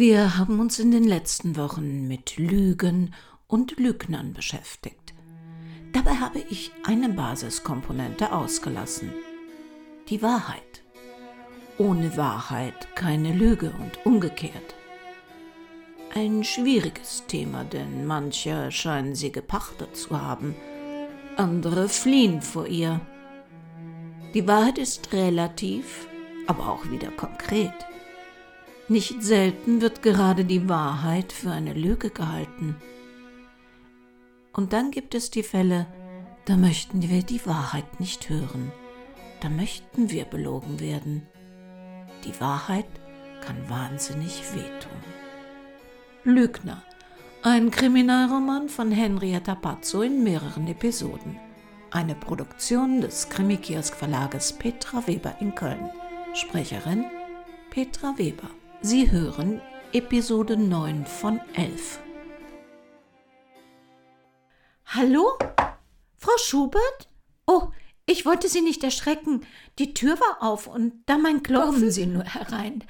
Wir haben uns in den letzten Wochen mit Lügen und Lügnern beschäftigt. Dabei habe ich eine Basiskomponente ausgelassen. Die Wahrheit. Ohne Wahrheit keine Lüge und umgekehrt. Ein schwieriges Thema, denn manche scheinen sie gepachtet zu haben, andere fliehen vor ihr. Die Wahrheit ist relativ, aber auch wieder konkret. Nicht selten wird gerade die Wahrheit für eine Lüge gehalten. Und dann gibt es die Fälle, da möchten wir die Wahrheit nicht hören. Da möchten wir belogen werden. Die Wahrheit kann wahnsinnig wehtun. Lügner. Ein Kriminalroman von Henrietta Pazzo in mehreren Episoden. Eine Produktion des Krimikiosk Verlages Petra Weber in Köln. Sprecherin Petra Weber. Sie hören Episode 9 von 11. Hallo? Frau Schubert? Oh, ich wollte Sie nicht erschrecken. Die Tür war auf und da mein Klopfen. Kommen Sie nur herein.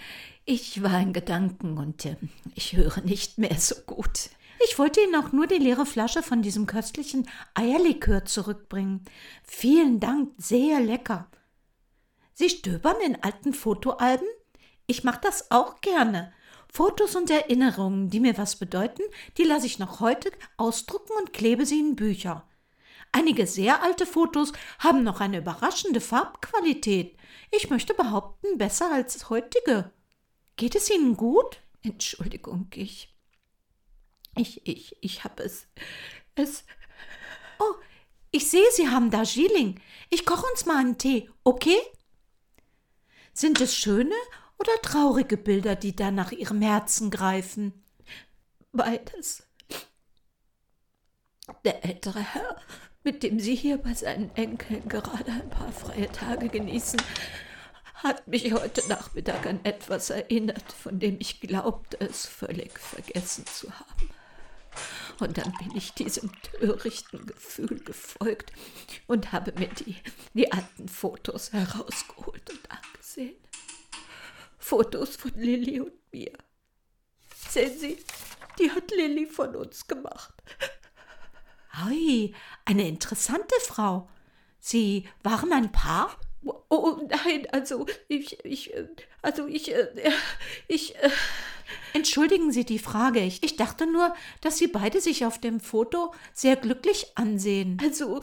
Ich war in Gedanken und äh, ich höre nicht mehr so gut. Ich wollte Ihnen auch nur die leere Flasche von diesem köstlichen Eierlikör zurückbringen. Vielen Dank, sehr lecker. Sie stöbern in alten Fotoalben? Ich mache das auch gerne. Fotos und Erinnerungen, die mir was bedeuten, die lasse ich noch heute ausdrucken und klebe sie in Bücher. Einige sehr alte Fotos haben noch eine überraschende Farbqualität. Ich möchte behaupten, besser als heutige. Geht es Ihnen gut? Entschuldigung, ich. Ich, ich, ich habe es. Es. Oh, ich sehe, Sie haben da Darjeeling. Ich koche uns mal einen Tee, okay? Sind es schöne oder traurige Bilder, die da nach ihrem Herzen greifen? Beides. Der ältere Herr, mit dem Sie hier bei seinen Enkeln gerade ein paar freie Tage genießen, hat mich heute Nachmittag an etwas erinnert, von dem ich glaubte, es völlig vergessen zu haben. Und dann bin ich diesem törichten Gefühl gefolgt und habe mir die, die alten Fotos herausgeholt und angesehen. Fotos von Lilly und mir. Sehen Sie, die hat Lilly von uns gemacht. Hui, eine interessante Frau. Sie waren ein Paar? Oh, oh nein, also ich, ich, also ich, äh, ich. Äh Entschuldigen Sie die Frage. Ich, ich dachte nur, dass Sie beide sich auf dem Foto sehr glücklich ansehen. Also,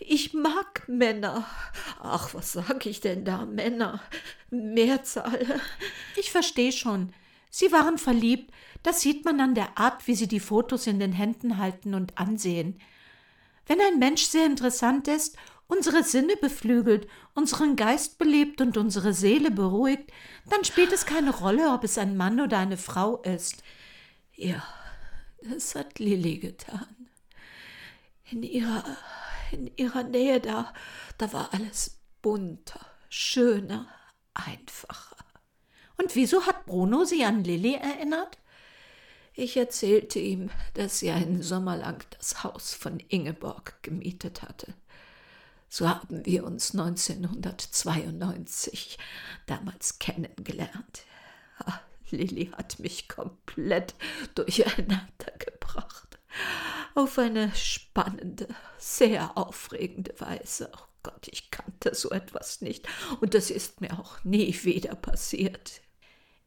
ich mag Männer. Ach, was sag ich denn da? Männer. Mehrzahl. Ich verstehe schon. Sie waren verliebt. Das sieht man an der Art, wie Sie die Fotos in den Händen halten und ansehen. Wenn ein Mensch sehr interessant ist unsere Sinne beflügelt, unseren Geist belebt und unsere Seele beruhigt, dann spielt es keine Rolle, ob es ein Mann oder eine Frau ist. Ja, das hat Lilly getan. In ihrer, in ihrer Nähe da, da war alles bunter, schöner, einfacher. Und wieso hat Bruno sie an Lilly erinnert? Ich erzählte ihm, dass sie einen Sommer lang das Haus von Ingeborg gemietet hatte. So haben wir uns 1992 damals kennengelernt. Ach, Lilly hat mich komplett durcheinander gebracht. Auf eine spannende, sehr aufregende Weise. Oh Gott, ich kannte so etwas nicht. Und das ist mir auch nie wieder passiert.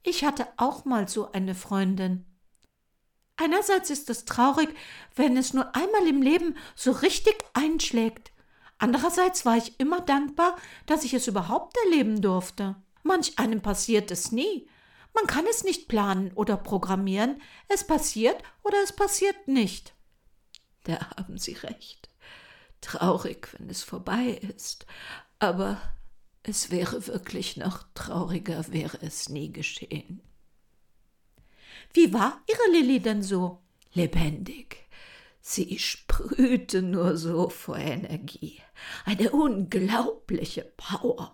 Ich hatte auch mal so eine Freundin. Einerseits ist es traurig, wenn es nur einmal im Leben so richtig einschlägt. Andererseits war ich immer dankbar, dass ich es überhaupt erleben durfte. Manch einem passiert es nie. Man kann es nicht planen oder programmieren. Es passiert oder es passiert nicht. Da haben Sie recht. Traurig, wenn es vorbei ist. Aber es wäre wirklich noch trauriger, wäre es nie geschehen. Wie war Ihre Lilly denn so? Lebendig, Sie sprühte nur so vor Energie. Eine unglaubliche Power.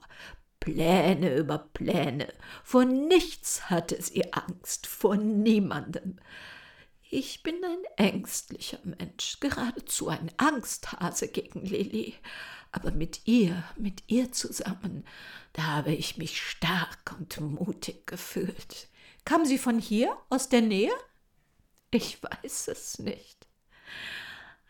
Pläne über Pläne. Vor nichts hatte sie Angst, vor niemandem. Ich bin ein ängstlicher Mensch, geradezu ein Angsthase gegen Lilly. Aber mit ihr, mit ihr zusammen, da habe ich mich stark und mutig gefühlt. Kam sie von hier, aus der Nähe? Ich weiß es nicht.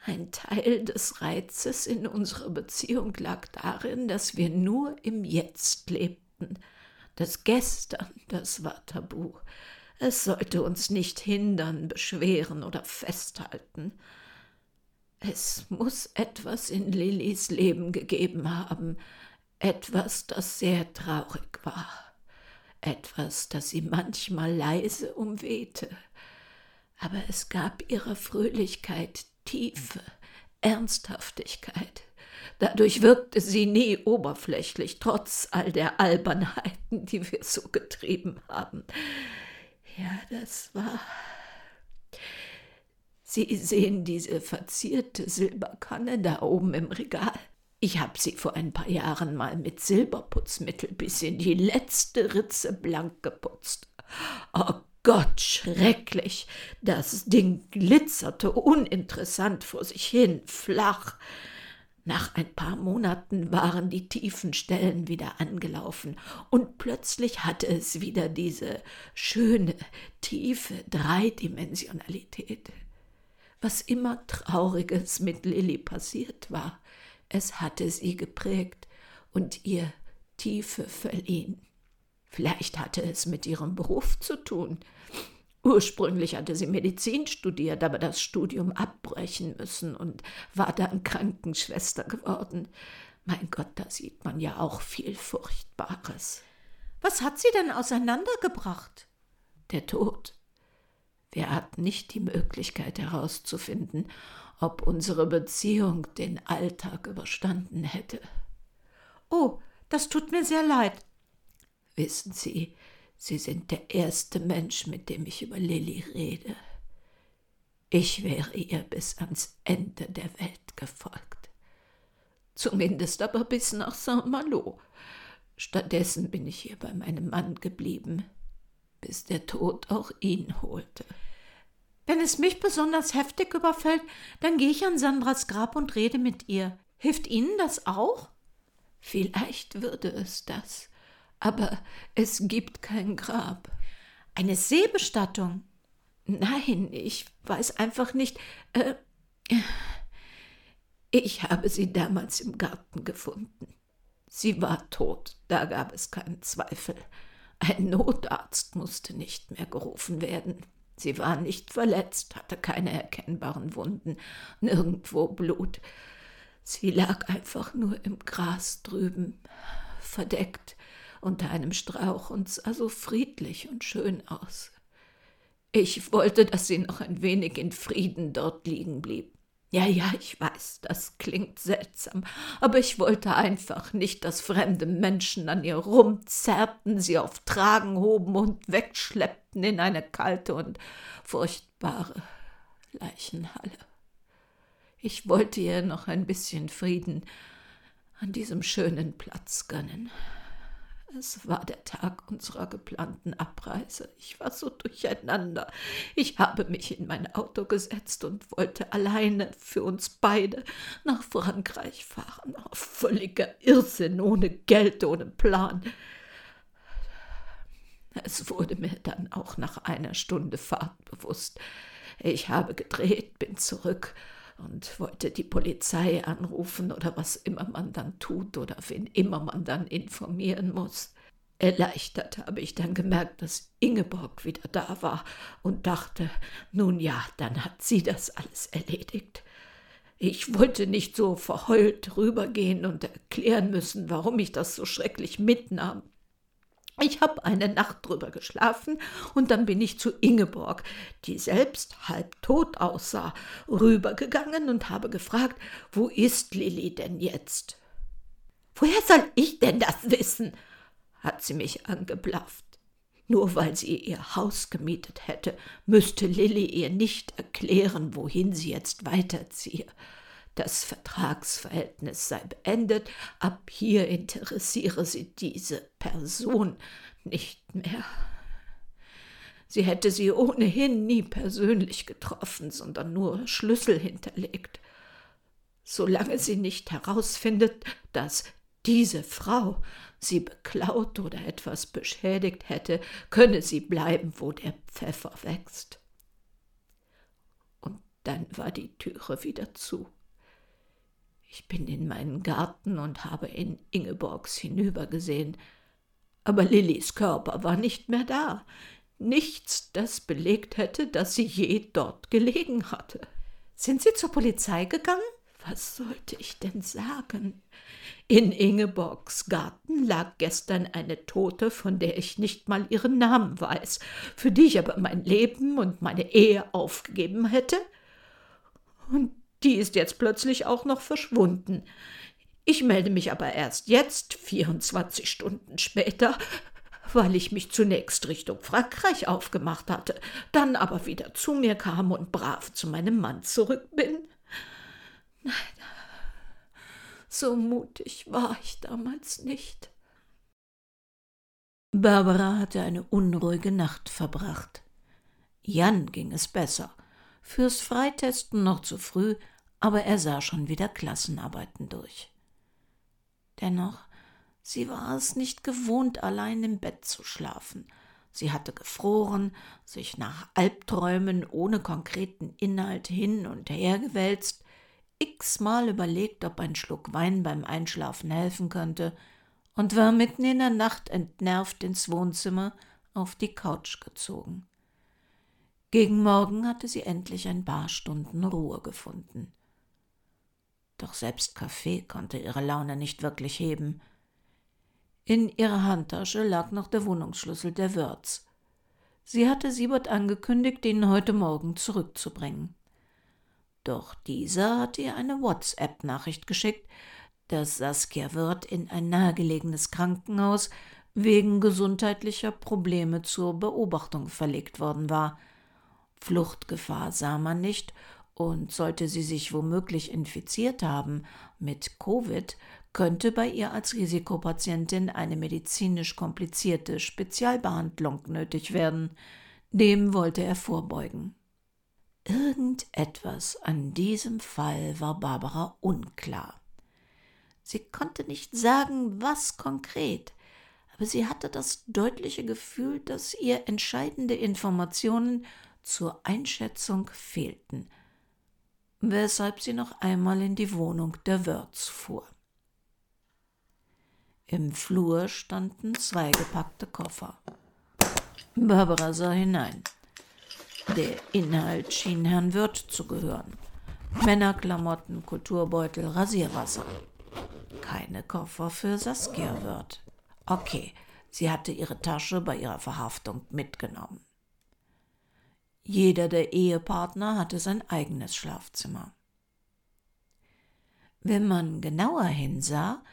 Ein Teil des Reizes in unserer Beziehung lag darin, dass wir nur im Jetzt lebten. Das Gestern, das war tabu. Es sollte uns nicht hindern, beschweren oder festhalten. Es muss etwas in Lillys Leben gegeben haben, etwas, das sehr traurig war, etwas, das sie manchmal leise umwehte. Aber es gab ihrer Fröhlichkeit Tiefe, Ernsthaftigkeit. Dadurch wirkte sie nie oberflächlich, trotz all der Albernheiten, die wir so getrieben haben. Ja, das war. Sie sehen diese verzierte Silberkanne da oben im Regal. Ich habe sie vor ein paar Jahren mal mit Silberputzmittel bis in die letzte Ritze blank geputzt. Oh Gott, schrecklich. Das Ding glitzerte uninteressant vor sich hin, flach. Nach ein paar Monaten waren die tiefen Stellen wieder angelaufen, und plötzlich hatte es wieder diese schöne, tiefe Dreidimensionalität. Was immer Trauriges mit Lilly passiert war, es hatte sie geprägt und ihr Tiefe verliehen. Vielleicht hatte es mit ihrem Beruf zu tun. Ursprünglich hatte sie Medizin studiert, aber das Studium abbrechen müssen und war dann Krankenschwester geworden. Mein Gott, da sieht man ja auch viel Furchtbares. Was hat sie denn auseinandergebracht? Der Tod. Wir hatten nicht die Möglichkeit herauszufinden, ob unsere Beziehung den Alltag überstanden hätte. Oh, das tut mir sehr leid. Wissen Sie, Sie sind der erste Mensch, mit dem ich über Lilly rede. Ich wäre ihr bis ans Ende der Welt gefolgt. Zumindest aber bis nach Saint-Malo. Stattdessen bin ich hier bei meinem Mann geblieben, bis der Tod auch ihn holte. Wenn es mich besonders heftig überfällt, dann gehe ich an Sandras Grab und rede mit ihr. Hilft Ihnen das auch? Vielleicht würde es das aber es gibt kein Grab. Eine Seebestattung? Nein, ich weiß einfach nicht. Äh, ich habe sie damals im Garten gefunden. Sie war tot, da gab es keinen Zweifel. Ein Notarzt musste nicht mehr gerufen werden. Sie war nicht verletzt, hatte keine erkennbaren Wunden, nirgendwo Blut. Sie lag einfach nur im Gras drüben, verdeckt unter einem Strauch und sah so friedlich und schön aus. Ich wollte, dass sie noch ein wenig in Frieden dort liegen blieb. Ja, ja, ich weiß, das klingt seltsam, aber ich wollte einfach nicht, dass fremde Menschen an ihr rumzerrten, sie auf Tragen hoben und wegschleppten in eine kalte und furchtbare Leichenhalle. Ich wollte ihr noch ein bisschen Frieden an diesem schönen Platz gönnen. Es war der Tag unserer geplanten Abreise. Ich war so durcheinander. Ich habe mich in mein Auto gesetzt und wollte alleine für uns beide nach Frankreich fahren. Oh, völliger Irrsinn, ohne Geld, ohne Plan. Es wurde mir dann auch nach einer Stunde Fahrt bewusst. Ich habe gedreht, bin zurück und wollte die Polizei anrufen oder was immer man dann tut oder wen immer man dann informieren muss. Erleichtert habe ich dann gemerkt, dass Ingeborg wieder da war und dachte, nun ja, dann hat sie das alles erledigt. Ich wollte nicht so verheult rübergehen und erklären müssen, warum ich das so schrecklich mitnahm. Ich habe eine Nacht drüber geschlafen und dann bin ich zu Ingeborg, die selbst halb tot aussah, rübergegangen und habe gefragt, wo ist Lilli denn jetzt? Woher soll ich denn das wissen? hat sie mich angeblafft. Nur weil sie ihr Haus gemietet hätte, müsste Lilli ihr nicht erklären, wohin sie jetzt weiterziehe. Das Vertragsverhältnis sei beendet, ab hier interessiere sie diese Person nicht mehr. Sie hätte sie ohnehin nie persönlich getroffen, sondern nur Schlüssel hinterlegt. Solange sie nicht herausfindet, dass diese Frau sie beklaut oder etwas beschädigt hätte, könne sie bleiben, wo der Pfeffer wächst. Und dann war die Türe wieder zu. Ich bin in meinen Garten und habe in Ingeborgs hinübergesehen, aber Lillys Körper war nicht mehr da, nichts, das belegt hätte, dass sie je dort gelegen hatte. Sind Sie zur Polizei gegangen? Was sollte ich denn sagen? In Ingeborgs Garten lag gestern eine Tote, von der ich nicht mal ihren Namen weiß, für die ich aber mein Leben und meine Ehe aufgegeben hätte. Und die ist jetzt plötzlich auch noch verschwunden. Ich melde mich aber erst jetzt, 24 Stunden später, weil ich mich zunächst Richtung Frankreich aufgemacht hatte, dann aber wieder zu mir kam und brav zu meinem Mann zurück bin. Nein, so mutig war ich damals nicht. Barbara hatte eine unruhige Nacht verbracht. Jan ging es besser. Fürs Freitesten noch zu früh, aber er sah schon wieder Klassenarbeiten durch. Dennoch, sie war es nicht gewohnt, allein im Bett zu schlafen. Sie hatte gefroren, sich nach Albträumen ohne konkreten Inhalt hin und her gewälzt, x-mal überlegt, ob ein Schluck Wein beim Einschlafen helfen könnte, und war mitten in der Nacht entnervt ins Wohnzimmer auf die Couch gezogen. Gegen Morgen hatte sie endlich ein paar Stunden Ruhe gefunden. Doch selbst Kaffee konnte ihre Laune nicht wirklich heben. In ihrer Handtasche lag noch der Wohnungsschlüssel der Wirts. Sie hatte Siebert angekündigt, ihn heute Morgen zurückzubringen. Doch dieser hatte ihr eine WhatsApp-Nachricht geschickt, dass Saskia Wirth in ein nahegelegenes Krankenhaus wegen gesundheitlicher Probleme zur Beobachtung verlegt worden war. Fluchtgefahr sah man nicht, und sollte sie sich womöglich infiziert haben mit Covid, könnte bei ihr als Risikopatientin eine medizinisch komplizierte Spezialbehandlung nötig werden. Dem wollte er vorbeugen. Irgendetwas an diesem Fall war Barbara unklar. Sie konnte nicht sagen, was konkret, aber sie hatte das deutliche Gefühl, dass ihr entscheidende Informationen zur Einschätzung fehlten, weshalb sie noch einmal in die Wohnung der Wörz fuhr. Im Flur standen zwei gepackte Koffer. Barbara sah hinein. Der Inhalt schien Herrn Wirth zu gehören. Männerklamotten, Kulturbeutel, Rasierwasser. Keine Koffer für Saskia Wirth. Okay, sie hatte ihre Tasche bei ihrer Verhaftung mitgenommen. Jeder der Ehepartner hatte sein eigenes Schlafzimmer. Wenn man genauer hinsah,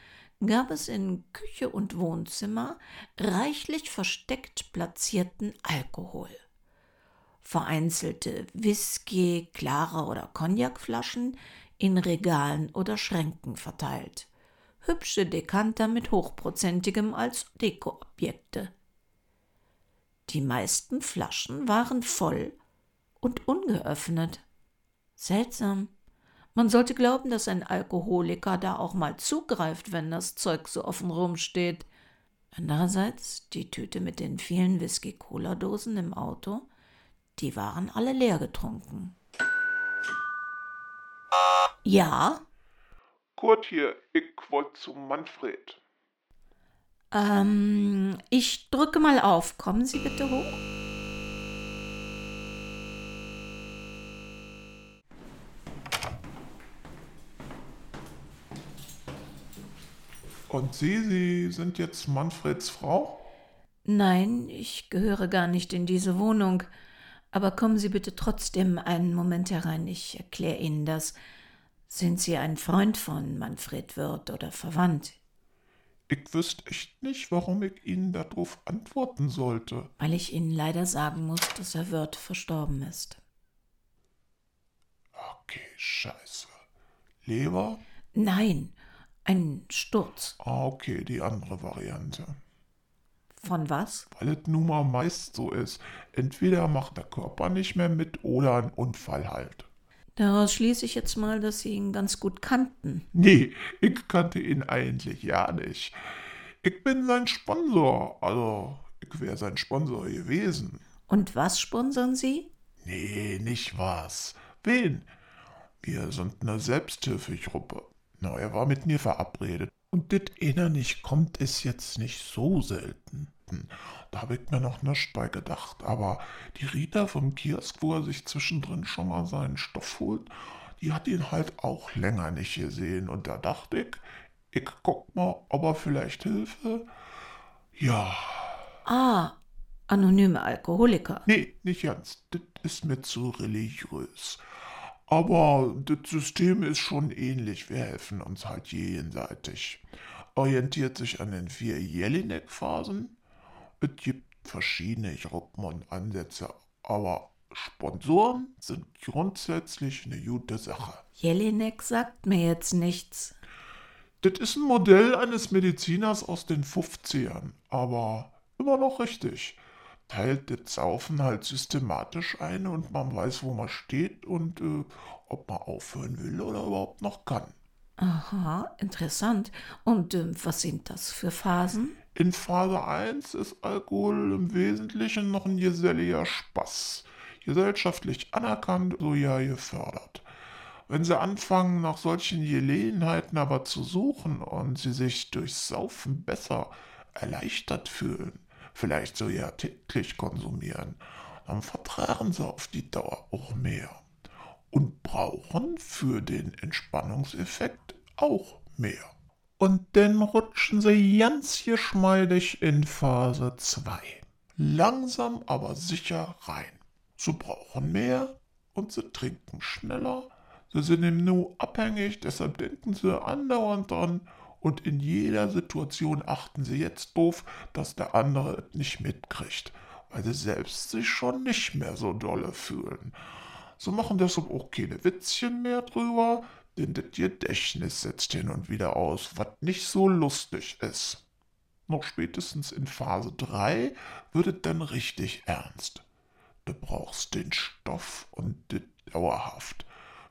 gab es in Küche und Wohnzimmer reichlich versteckt platzierten Alkohol vereinzelte Whisky, klare oder Cognacflaschen in Regalen oder Schränken verteilt, hübsche Dekanter mit hochprozentigem als Dekoobjekte. Die meisten Flaschen waren voll und ungeöffnet. Seltsam. Man sollte glauben, dass ein Alkoholiker da auch mal zugreift, wenn das Zeug so offen rumsteht. Andererseits die Tüte mit den vielen Whisky-Cola-Dosen im Auto die waren alle leer getrunken. Ja? Kurt hier, ich wollte zum Manfred. Ähm, ich drücke mal auf. Kommen Sie bitte hoch. Und Sie, Sie sind jetzt Manfreds Frau? Nein, ich gehöre gar nicht in diese Wohnung. Aber kommen Sie bitte trotzdem einen Moment herein, ich erkläre Ihnen das. Sind Sie ein Freund von Manfred Wirth oder verwandt? Ich wüsste echt nicht, warum ich Ihnen darauf antworten sollte. Weil ich Ihnen leider sagen muss, dass Herr Wirth verstorben ist. Okay, scheiße. Leber? Nein, ein Sturz. Ah, okay, die andere Variante. Von was? Weil es nun mal meist so ist. Entweder macht der Körper nicht mehr mit oder ein Unfall halt. Daraus schließe ich jetzt mal, dass Sie ihn ganz gut kannten. Nee, ich kannte ihn eigentlich ja nicht. Ich bin sein Sponsor, also ich wäre sein Sponsor gewesen. Und was sponsern Sie? Nee, nicht was. Wen? Wir sind eine Selbsthilfegruppe. Na, er war mit mir verabredet. Und das einer nicht kommt, ist jetzt nicht so selten. Da habe ich mir noch nichts bei gedacht. Aber die Rita vom Kiosk, wo er sich zwischendrin schon mal seinen Stoff holt, die hat ihn halt auch länger nicht gesehen. Und da dachte ich, ich guck mal, ob er vielleicht Hilfe. Ja. Ah, anonyme Alkoholiker. Nee, nicht ganz. Das ist mir zu religiös. Aber das System ist schon ähnlich. Wir helfen uns halt jenseitig. Orientiert sich an den vier Jelinek-Phasen. Es gibt verschiedene Gruppen und Ansätze, aber Sponsoren sind grundsätzlich eine gute Sache. Jelinek sagt mir jetzt nichts. Das ist ein Modell eines Mediziners aus den 50ern, aber immer noch richtig. Teilt das Saufen halt systematisch ein und man weiß, wo man steht und äh, ob man aufhören will oder überhaupt noch kann. Aha, interessant. Und äh, was sind das für Phasen? In Phase 1 ist Alkohol im Wesentlichen noch ein geselliger Spaß. Gesellschaftlich anerkannt, so ja gefördert. Wenn sie anfangen, nach solchen Gelegenheiten aber zu suchen und sie sich durchs Saufen besser erleichtert fühlen, vielleicht so ja täglich konsumieren, dann vertragen sie auf die Dauer auch mehr und brauchen für den Entspannungseffekt auch mehr. Und dann rutschen sie ganz geschmeidig in Phase 2. Langsam aber sicher rein. Sie brauchen mehr und sie trinken schneller. Sie sind im Nu abhängig, deshalb denken sie andauernd dran und in jeder Situation achten sie jetzt doof, dass der andere nicht mitkriegt, weil sie selbst sich schon nicht mehr so dolle fühlen. Sie machen deshalb auch keine Witzchen mehr drüber, denn das Gedächtnis setzt hin und wieder aus, was nicht so lustig ist. Noch spätestens in Phase 3 wird es dann richtig ernst. Du brauchst den Stoff und das dauerhaft.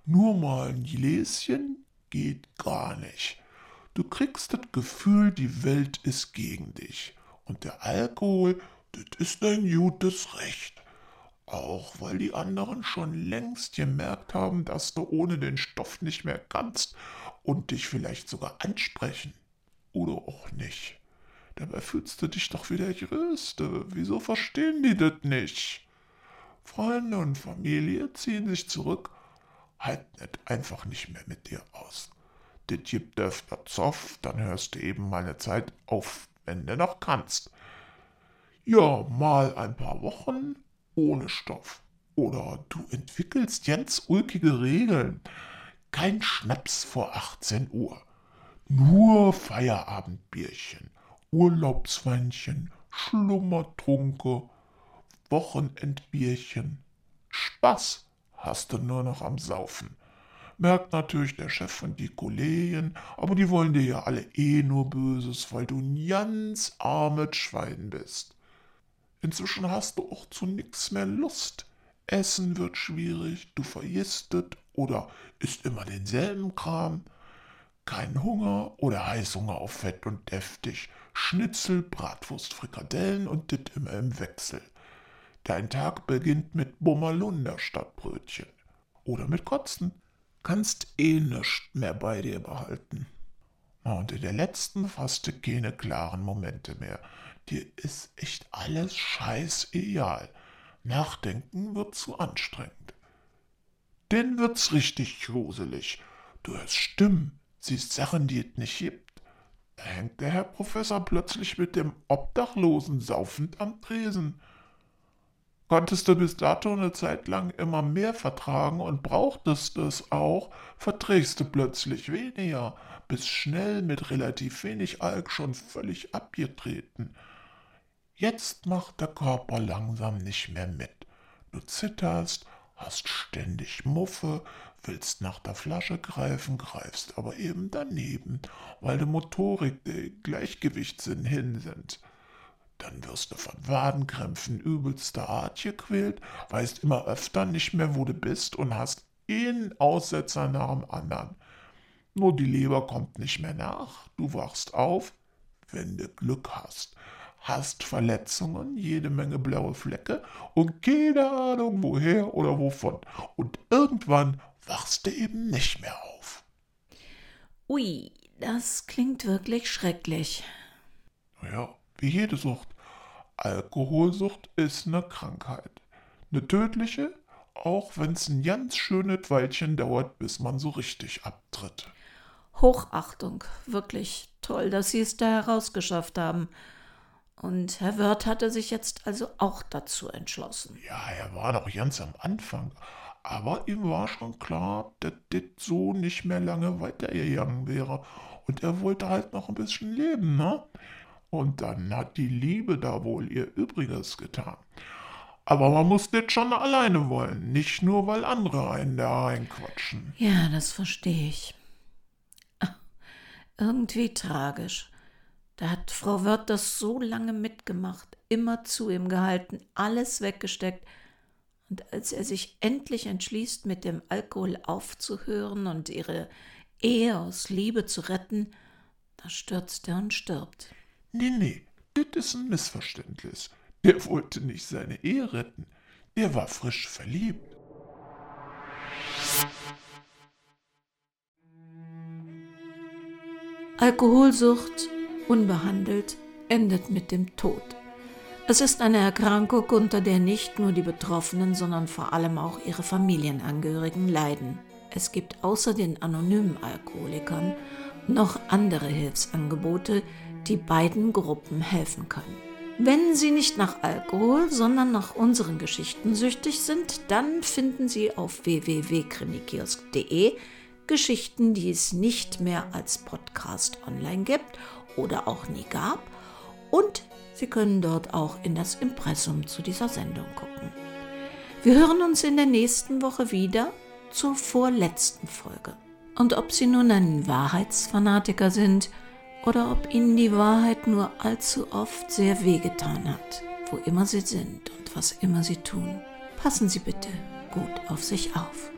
Nur mal ein Gläschen geht gar nicht. Du kriegst das Gefühl, die Welt ist gegen dich. Und der Alkohol, das ist dein gutes Recht. Auch weil die anderen schon längst gemerkt haben, dass du ohne den Stoff nicht mehr kannst und dich vielleicht sogar ansprechen. Oder auch nicht. Dabei fühlst du dich doch wie der Größte. Wieso verstehen die das nicht? Freunde und Familie ziehen sich zurück, halten es einfach nicht mehr mit dir aus. Das gibt öfter Zoff, dann hörst du eben mal eine Zeit auf, wenn du noch kannst. Ja, mal ein paar Wochen ohne Stoff. Oder du entwickelst ganz ulkige Regeln. Kein Schnaps vor 18 Uhr. Nur Feierabendbierchen, Urlaubsweinchen, Schlummertrunke, Wochenendbierchen. Spaß hast du nur noch am Saufen. Merkt natürlich der Chef und die Kollegen, aber die wollen dir ja alle eh nur Böses, weil du ein ganz armes Schwein bist. Inzwischen hast du auch zu nix mehr Lust. Essen wird schwierig, du vergistet oder isst immer denselben Kram. Kein Hunger oder Heißhunger auf Fett und deftig. Schnitzel, Bratwurst, Frikadellen und dit immer im Wechsel. Dein Tag beginnt mit Bummerlunder statt Brötchen. Oder mit Kotzen. Kannst eh nichts mehr bei dir behalten. Und in der letzten fast keine klaren Momente mehr dir ist echt alles scheißegal. Nachdenken wird zu anstrengend. Dann wird's richtig gruselig. Du hörst Stimmen, siehst Sachen, die es nicht gibt. Da hängt der Herr Professor plötzlich mit dem Obdachlosen saufend am Tresen. Konntest du bis dato eine Zeit lang immer mehr vertragen und brauchtest es auch, verträgst du plötzlich weniger, bist schnell mit relativ wenig Alk schon völlig abgetreten. Jetzt macht der Körper langsam nicht mehr mit. Du zitterst, hast ständig Muffe, willst nach der Flasche greifen, greifst aber eben daneben, weil die Motorik, der Gleichgewichtssinn hin sind. Dann wirst du von Wadenkrämpfen übelster Art gequält, weißt immer öfter nicht mehr, wo du bist und hast Ein Aussetzer nach dem anderen. Nur die Leber kommt nicht mehr nach. Du wachst auf, wenn du Glück hast. Hast Verletzungen, jede Menge blaue Flecke und keine Ahnung woher oder wovon. Und irgendwann wachst du eben nicht mehr auf. Ui, das klingt wirklich schrecklich. Ja, wie jede Sucht. Alkoholsucht ist eine Krankheit. Eine tödliche, auch wenn es ein ganz schönes Weilchen dauert, bis man so richtig abtritt. Hochachtung, wirklich toll, dass Sie es da herausgeschafft haben. Und Herr Wörth hatte sich jetzt also auch dazu entschlossen. Ja, er war doch ganz am Anfang. Aber ihm war schon klar, dass das so nicht mehr lange weitergegangen wäre. Und er wollte halt noch ein bisschen leben, ne? Und dann hat die Liebe da wohl ihr Übriges getan. Aber man muss das schon alleine wollen, nicht nur, weil andere einen da reinquatschen. Ja, das verstehe ich. Irgendwie tragisch. Da hat Frau Wörth das so lange mitgemacht, immer zu ihm gehalten, alles weggesteckt. Und als er sich endlich entschließt, mit dem Alkohol aufzuhören und ihre Ehe aus Liebe zu retten, da stürzt er und stirbt. Nee, nee, das ist ein Missverständnis. Der wollte nicht seine Ehe retten. Der war frisch verliebt. Alkoholsucht, unbehandelt, endet mit dem Tod. Es ist eine Erkrankung, unter der nicht nur die Betroffenen, sondern vor allem auch ihre Familienangehörigen leiden. Es gibt außer den anonymen Alkoholikern noch andere Hilfsangebote, die beiden Gruppen helfen können. Wenn Sie nicht nach Alkohol, sondern nach unseren Geschichten süchtig sind, dann finden Sie auf www.krimikiosk.de Geschichten, die es nicht mehr als Podcast online gibt oder auch nie gab. Und Sie können dort auch in das Impressum zu dieser Sendung gucken. Wir hören uns in der nächsten Woche wieder zur vorletzten Folge. Und ob Sie nun ein Wahrheitsfanatiker sind, oder ob ihnen die Wahrheit nur allzu oft sehr wehgetan hat, wo immer sie sind und was immer sie tun. Passen Sie bitte gut auf sich auf.